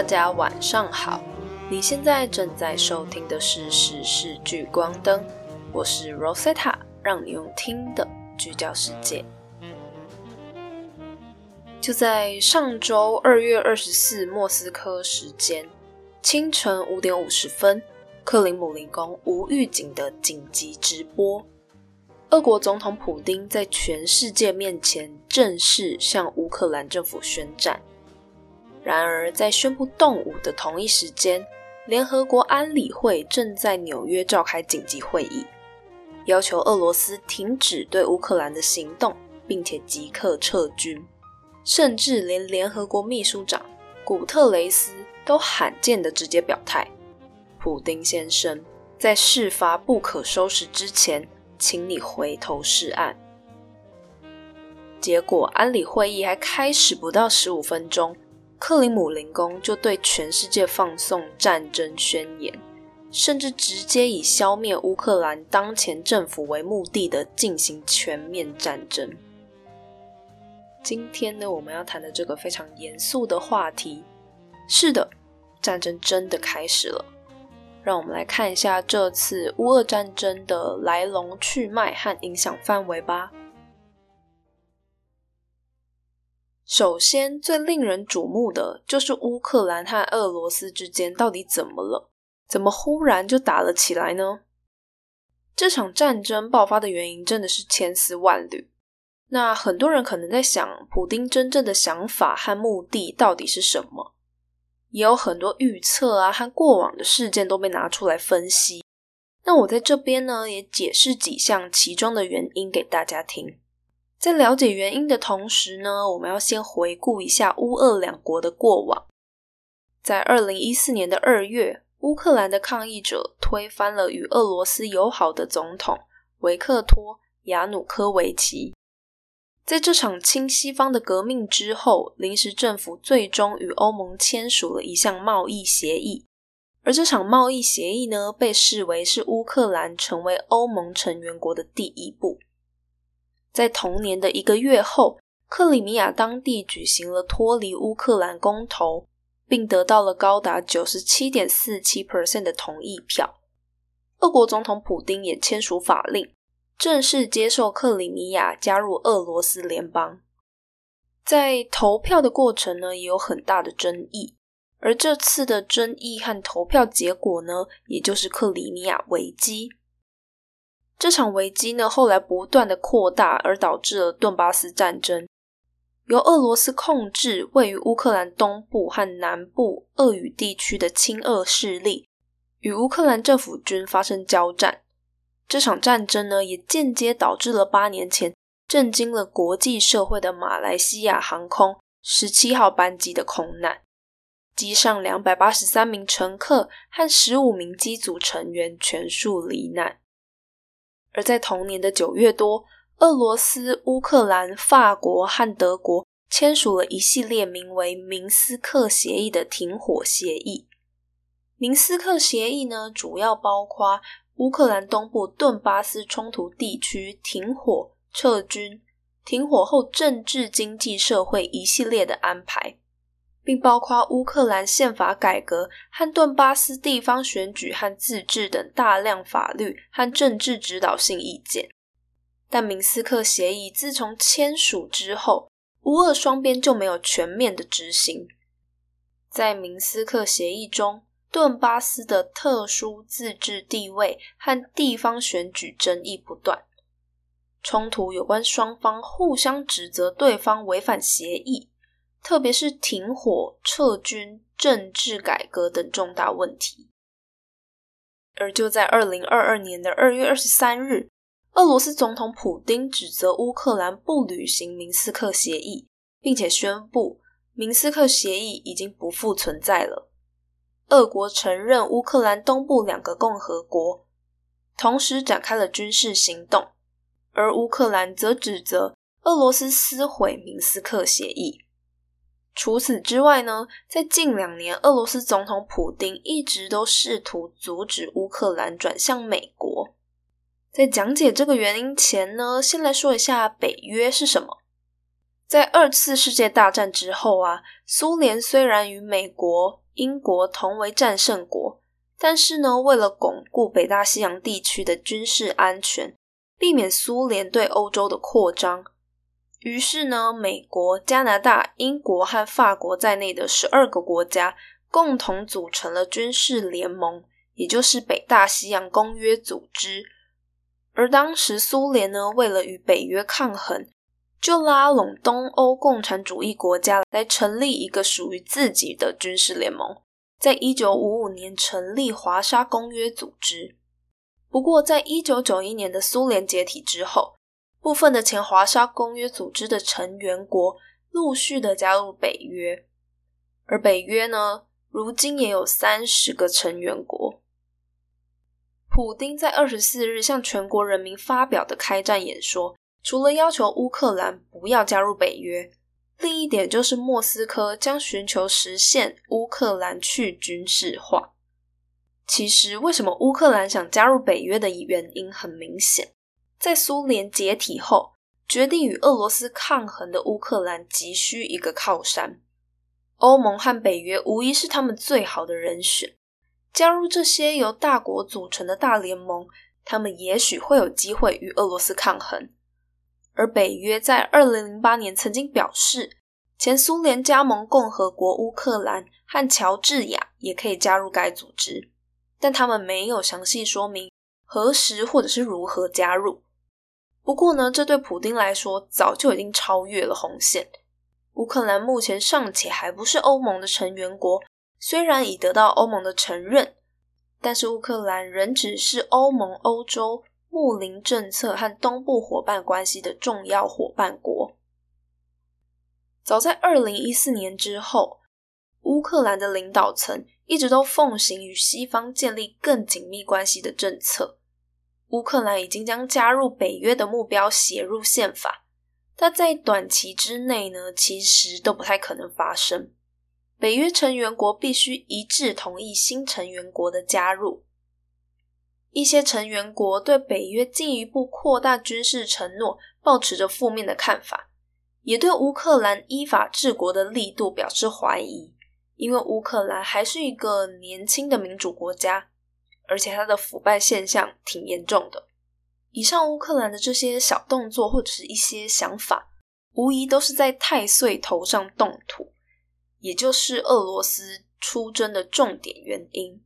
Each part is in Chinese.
大家晚上好，你现在正在收听的是《时事聚光灯》，我是 Rosetta，让你用听的聚焦世界。就在上周二月二十四莫斯科时间清晨五点五十分，克林姆林宫无预警的紧急直播，俄国总统普丁在全世界面前正式向乌克兰政府宣战。然而，在宣布动武的同一时间，联合国安理会正在纽约召开紧急会议，要求俄罗斯停止对乌克兰的行动，并且即刻撤军。甚至连联合国秘书长古特雷斯都罕见的直接表态：“普丁先生，在事发不可收拾之前，请你回头是岸。”结果，安理会议还开始不到十五分钟。克里姆林宫就对全世界放送战争宣言，甚至直接以消灭乌克兰当前政府为目的的进行全面战争。今天呢，我们要谈的这个非常严肃的话题，是的，战争真的开始了。让我们来看一下这次乌俄战争的来龙去脉和影响范围吧。首先，最令人瞩目的就是乌克兰和俄罗斯之间到底怎么了？怎么忽然就打了起来呢？这场战争爆发的原因真的是千丝万缕。那很多人可能在想，普丁真正的想法和目的到底是什么？也有很多预测啊和过往的事件都被拿出来分析。那我在这边呢，也解释几项其中的原因给大家听。在了解原因的同时呢，我们要先回顾一下乌俄两国的过往。在二零一四年的二月，乌克兰的抗议者推翻了与俄罗斯友好的总统维克托·亚努科维奇。在这场亲西方的革命之后，临时政府最终与欧盟签署了一项贸易协议，而这场贸易协议呢，被视为是乌克兰成为欧盟成员国的第一步。在同年的一个月后，克里米亚当地举行了脱离乌克兰公投，并得到了高达九十七点四七 percent 的同意票。俄国总统普丁也签署法令，正式接受克里米亚加入俄罗斯联邦。在投票的过程呢，也有很大的争议，而这次的争议和投票结果呢，也就是克里米亚危机。这场危机呢，后来不断的扩大，而导致了顿巴斯战争，由俄罗斯控制位于乌克兰东部和南部俄语地区的亲俄势力，与乌克兰政府军发生交战。这场战争呢，也间接导致了八年前震惊了国际社会的马来西亚航空十七号班机的空难，机上两百八十三名乘客和十五名机组成员全数罹难。而在同年的九月多，俄罗斯、乌克兰、法国和德国签署了一系列名为《明斯克协议》的停火协议。明斯克协议呢，主要包括乌克兰东部顿巴斯冲突地区停火、撤军、停火后政治、经济、社会一系列的安排。并包括乌克兰宪法改革和顿巴斯地方选举和自治等大量法律和政治指导性意见。但明斯克协议自从签署之后，乌俄双边就没有全面的执行。在明斯克协议中，顿巴斯的特殊自治地位和地方选举争议不断，冲突有关双方互相指责对方违反协议。特别是停火、撤军、政治改革等重大问题。而就在二零二二年的二月二十三日，俄罗斯总统普丁指责乌克兰不履行明斯克协议，并且宣布明斯克协议已经不复存在了。俄国承认乌克兰东部两个共和国，同时展开了军事行动，而乌克兰则指责俄罗斯撕毁明斯克协议。除此之外呢，在近两年，俄罗斯总统普丁一直都试图阻止乌克兰转向美国。在讲解这个原因前呢，先来说一下北约是什么。在二次世界大战之后啊，苏联虽然与美国、英国同为战胜国，但是呢，为了巩固北大西洋地区的军事安全，避免苏联对欧洲的扩张，于是呢，美国、加拿大、英国和法国在内的十二个国家共同组成了军事联盟，也就是北大西洋公约组织。而当时苏联呢，为了与北约抗衡，就拉拢东欧共产主义国家来成立一个属于自己的军事联盟，在一九五五年成立华沙公约组织。不过，在一九九一年的苏联解体之后，部分的前华沙公约组织的成员国陆续的加入北约，而北约呢，如今也有三十个成员国。普丁在二十四日向全国人民发表的开战演说。除了要求乌克兰不要加入北约，另一点就是莫斯科将寻求实现乌克兰去军事化。其实，为什么乌克兰想加入北约的原因很明显，在苏联解体后，决定与俄罗斯抗衡的乌克兰急需一个靠山，欧盟和北约无疑是他们最好的人选。加入这些由大国组成的大联盟，他们也许会有机会与俄罗斯抗衡。而北约在二零零八年曾经表示，前苏联加盟共和国乌克兰和乔治亚也可以加入该组织，但他们没有详细说明何时或者是如何加入。不过呢，这对普丁来说早就已经超越了红线。乌克兰目前尚且还不是欧盟的成员国，虽然已得到欧盟的承认，但是乌克兰仍只是欧盟欧洲。睦邻政策和东部伙伴关系的重要伙伴国。早在二零一四年之后，乌克兰的领导层一直都奉行与西方建立更紧密关系的政策。乌克兰已经将加入北约的目标写入宪法，但在短期之内呢，其实都不太可能发生。北约成员国必须一致同意新成员国的加入。一些成员国对北约进一步扩大军事承诺抱持着负面的看法，也对乌克兰依法治国的力度表示怀疑。因为乌克兰还是一个年轻的民主国家，而且它的腐败现象挺严重的。以上乌克兰的这些小动作或者是一些想法，无疑都是在太岁头上动土，也就是俄罗斯出征的重点原因。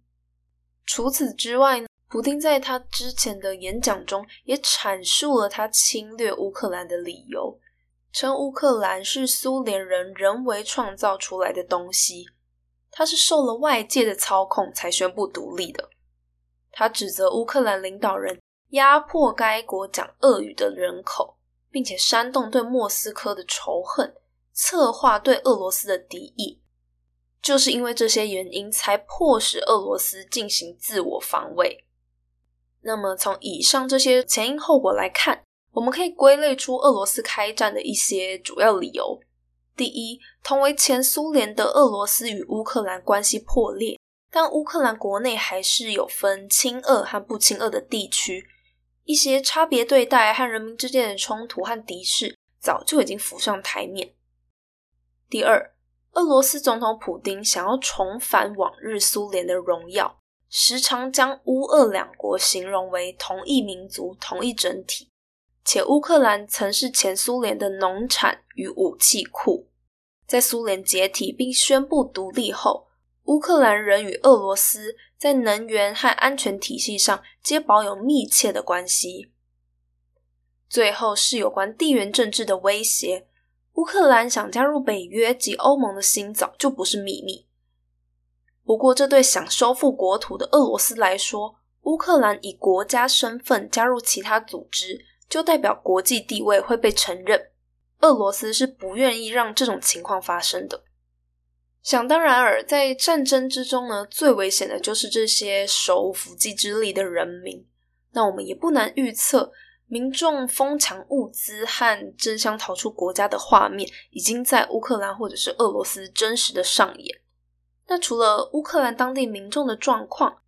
除此之外呢？普丁在他之前的演讲中也阐述了他侵略乌克兰的理由，称乌克兰是苏联人人为创造出来的东西，他是受了外界的操控才宣布独立的。他指责乌克兰领导人压迫该国讲俄语的人口，并且煽动对莫斯科的仇恨，策划对俄罗斯的敌意，就是因为这些原因，才迫使俄罗斯进行自我防卫。那么，从以上这些前因后果来看，我们可以归类出俄罗斯开战的一些主要理由。第一，同为前苏联的俄罗斯与乌克兰关系破裂，但乌克兰国内还是有分亲俄和不亲俄的地区，一些差别对待和人民之间的冲突和敌视早就已经浮上台面。第二，俄罗斯总统普丁想要重返往日苏联的荣耀。时常将乌俄两国形容为同一民族、同一整体，且乌克兰曾是前苏联的农产与武器库。在苏联解体并宣布独立后，乌克兰人与俄罗斯在能源和安全体系上皆保有密切的关系。最后是有关地缘政治的威胁，乌克兰想加入北约及欧盟的心早就不是秘密。不过，这对想收复国土的俄罗斯来说，乌克兰以国家身份加入其他组织，就代表国际地位会被承认。俄罗斯是不愿意让这种情况发生的。想当然尔，在战争之中呢，最危险的就是这些手无缚鸡之力的人民。那我们也不难预测，民众疯抢物资和争相逃出国家的画面，已经在乌克兰或者是俄罗斯真实的上演。那除了乌克兰当地民众的状况，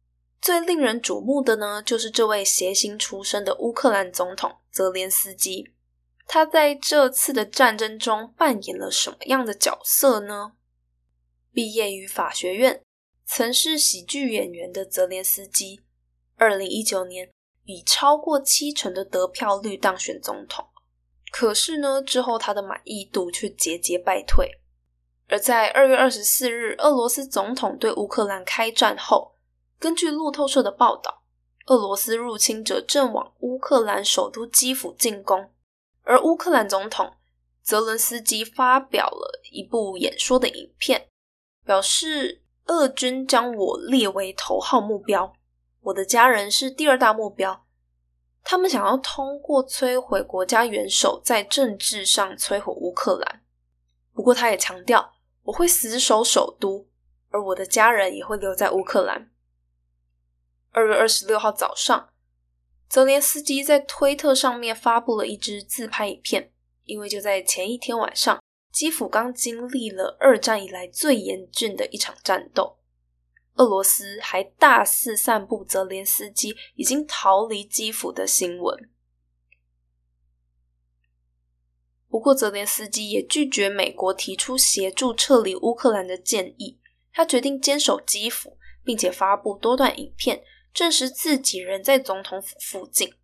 最令人瞩目的呢，就是这位谐星出身的乌克兰总统泽连斯基。他在这次的战争中扮演了什么样的角色呢？毕业于法学院，曾是喜剧演员的泽连斯基，二零一九年以超过七成的得票率当选总统。可是呢，之后他的满意度却节节败退。而在二月二十四日，俄罗斯总统对乌克兰开战后，根据路透社的报道，俄罗斯入侵者正往乌克兰首都基辅进攻，而乌克兰总统泽伦斯基发表了一部演说的影片，表示俄军将我列为头号目标，我的家人是第二大目标。他们想要通过摧毁国家元首，在政治上摧毁乌克兰。不过，他也强调，我会死守首都，而我的家人也会留在乌克兰。二月二十六号早上，泽连斯基在推特上面发布了一支自拍影片，因为就在前一天晚上，基辅刚经历了二战以来最严峻的一场战斗。俄罗斯还大肆散布泽连斯基已经逃离基辅的新闻。不过，泽连斯基也拒绝美国提出协助撤离乌克兰的建议。他决定坚守基辅，并且发布多段影片，证实自己人在总统府附近，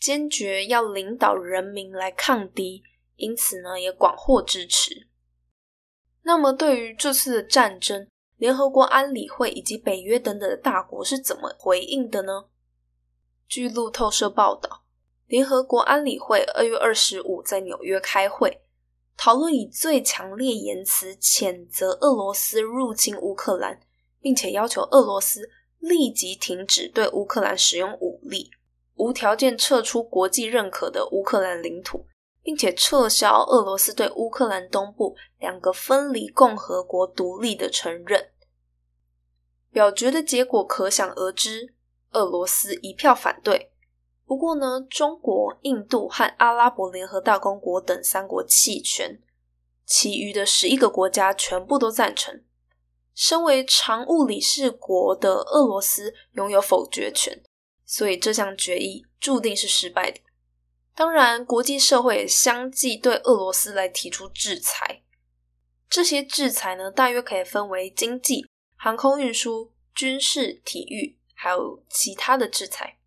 坚决要领导人民来抗敌。因此呢，也广获支持。那么，对于这次的战争，联合国安理会以及北约等等的大国是怎么回应的呢？据路透社报道，联合国安理会二月二十五在纽约开会，讨论以最强烈言辞谴责俄罗斯入侵乌克兰，并且要求俄罗斯立即停止对乌克兰使用武力，无条件撤出国际认可的乌克兰领土。并且撤销俄罗斯对乌克兰东部两个分离共和国独立的承认。表决的结果可想而知，俄罗斯一票反对。不过呢，中国、印度和阿拉伯联合大公国等三国弃权，其余的十一个国家全部都赞成。身为常务理事国的俄罗斯拥有否决权，所以这项决议注定是失败的。当然，国际社会也相继对俄罗斯来提出制裁。这些制裁呢，大约可以分为经济、航空运输、军事、体育，还有其他的制裁。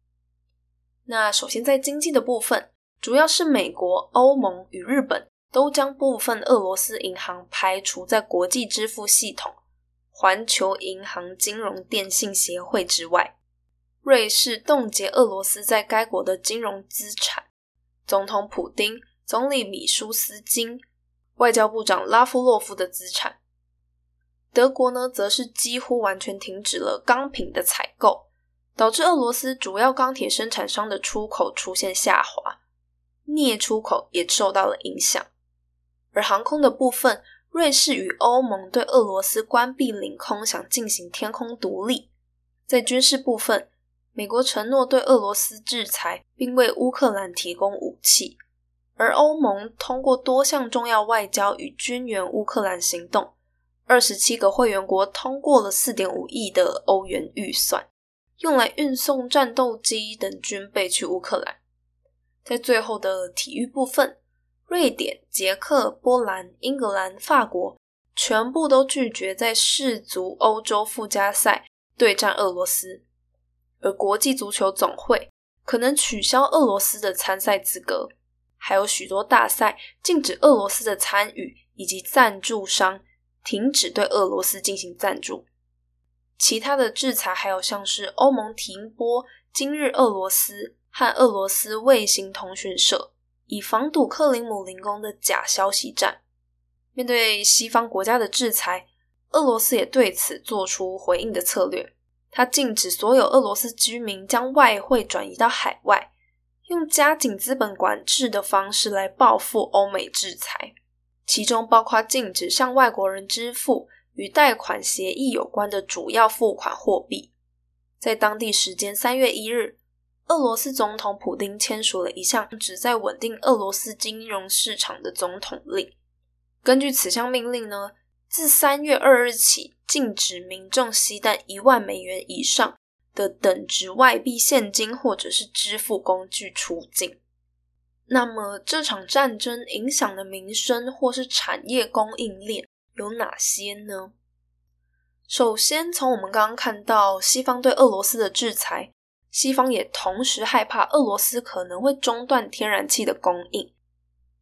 那首先在经济的部分，主要是美国、欧盟与日本都将部分俄罗斯银行排除在国际支付系统环球银行金融电信协会之外。瑞士冻结俄罗斯在该国的金融资产。总统普丁、总理米舒斯金、外交部长拉夫洛夫的资产。德国呢，则是几乎完全停止了钢品的采购，导致俄罗斯主要钢铁生产商的出口出现下滑，镍出口也受到了影响。而航空的部分，瑞士与欧盟对俄罗斯关闭领空，想进行天空独立。在军事部分，美国承诺对俄罗斯制裁，并为乌克兰提供武器，而欧盟通过多项重要外交与军援乌克兰行动，二十七个会员国通过了四点五亿的欧元预算，用来运送战斗机等军备去乌克兰。在最后的体育部分，瑞典、捷克、波兰、英格兰、法国全部都拒绝在世足欧洲附加赛对战俄罗斯。而国际足球总会可能取消俄罗斯的参赛资格，还有许多大赛禁止俄罗斯的参与，以及赞助商停止对俄罗斯进行赞助。其他的制裁还有像是欧盟停播今日俄罗斯和俄罗斯卫星通讯社，以防堵克林姆林宫的假消息战。面对西方国家的制裁，俄罗斯也对此做出回应的策略。他禁止所有俄罗斯居民将外汇转移到海外，用加紧资本管制的方式来报复欧美制裁，其中包括禁止向外国人支付与贷款协议有关的主要付款货币。在当地时间三月一日，俄罗斯总统普京签署了一项旨在稳定俄罗斯金融市场的总统令。根据此项命令呢？自三月二日起，禁止民众携带一万美元以上的等值外币现金或者是支付工具出境。那么，这场战争影响的民生或是产业供应链有哪些呢？首先，从我们刚刚看到西方对俄罗斯的制裁，西方也同时害怕俄罗斯可能会中断天然气的供应。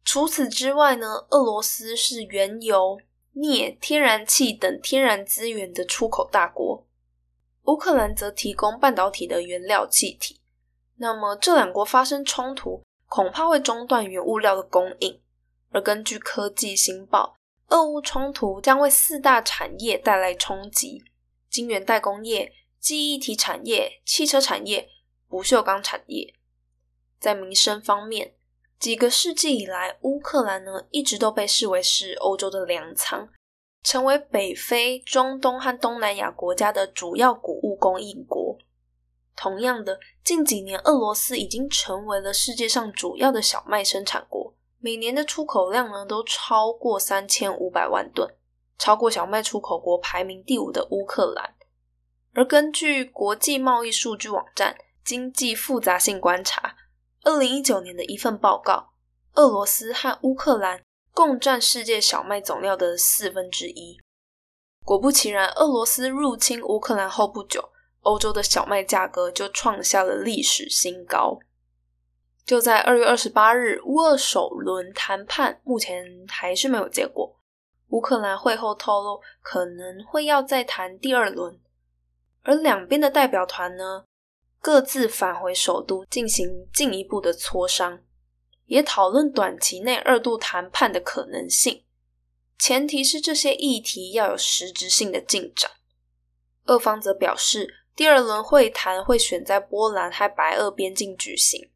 除此之外呢，俄罗斯是原油、镍、天然气等天然资源的出口大国，乌克兰则提供半导体的原料气体。那么这两国发生冲突，恐怕会中断原物料的供应。而根据科技新报。俄乌冲突将为四大产业带来冲击：晶圆代工业、记忆体产业、汽车产业、不锈钢产业。在民生方面，几个世纪以来，乌克兰呢一直都被视为是欧洲的粮仓，成为北非、中东和东南亚国家的主要谷物供应国。同样的，近几年俄罗斯已经成为了世界上主要的小麦生产国。每年的出口量呢，都超过三千五百万吨，超过小麦出口国排名第五的乌克兰。而根据国际贸易数据网站经济复杂性观察，二零一九年的一份报告，俄罗斯和乌克兰共占世界小麦总量的四分之一。果不其然，俄罗斯入侵乌克兰后不久，欧洲的小麦价格就创下了历史新高。就在二月二十八日，乌俄首轮谈判目前还是没有结果。乌克兰会后透露，可能会要再谈第二轮。而两边的代表团呢，各自返回首都进行进一步的磋商，也讨论短期内二度谈判的可能性。前提是这些议题要有实质性的进展。俄方则表示，第二轮会谈会选在波兰和白俄边境举行。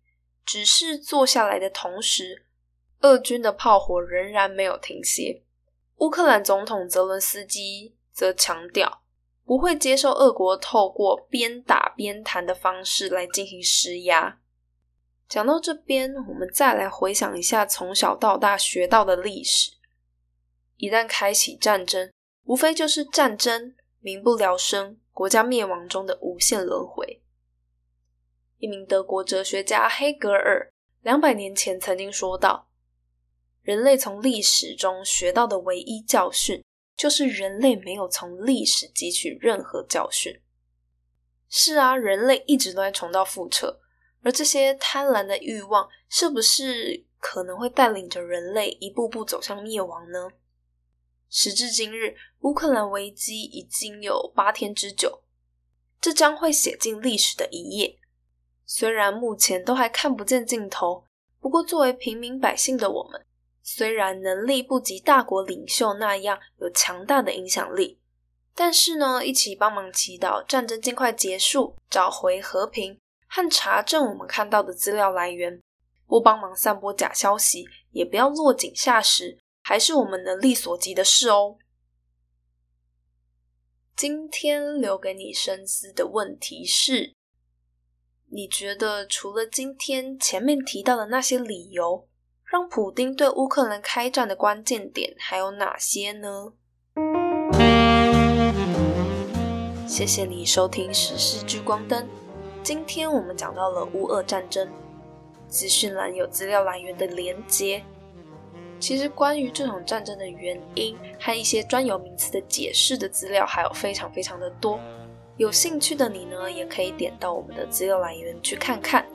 只是坐下来的同时，俄军的炮火仍然没有停歇。乌克兰总统泽伦斯基则强调，不会接受俄国透过边打边谈的方式来进行施压。讲到这边，我们再来回想一下从小到大学到的历史：一旦开启战争，无非就是战争、民不聊生、国家灭亡中的无限轮回。一名德国哲学家黑格尔两百年前曾经说道：“人类从历史中学到的唯一教训，就是人类没有从历史汲取任何教训。”是啊，人类一直都在重蹈覆辙，而这些贪婪的欲望，是不是可能会带领着人类一步步走向灭亡呢？时至今日，乌克兰危机已经有八天之久，这将会写进历史的一页。虽然目前都还看不见尽头，不过作为平民百姓的我们，虽然能力不及大国领袖那样有强大的影响力，但是呢，一起帮忙祈祷战争尽快结束，找回和平，和查证我们看到的资料来源，不帮忙散播假消息，也不要落井下石，还是我们能力所及的事哦。今天留给你深思的问题是。你觉得除了今天前面提到的那些理由，让普丁对乌克兰开战的关键点还有哪些呢？谢谢你收听《时事聚光灯》，今天我们讲到了乌俄战争，资讯栏有资料来源的连接。其实关于这场战争的原因和一些专有名词的解释的资料还有非常非常的多。有兴趣的你呢，也可以点到我们的资料来源去看看。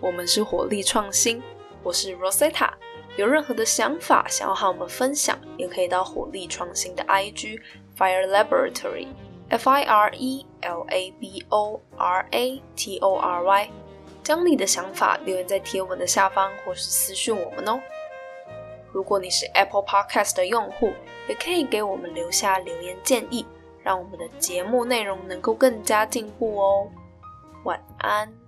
我们是火力创新，我是 Rosetta。有任何的想法想要和我们分享，也可以到火力创新的 IG Fire Laboratory F I R E L A B O R A T O R Y，将你的想法留言在贴文的下方，或是私讯我们哦。如果你是 Apple Podcast 的用户，也可以给我们留下留言建议。让我们的节目内容能够更加进步哦。晚安。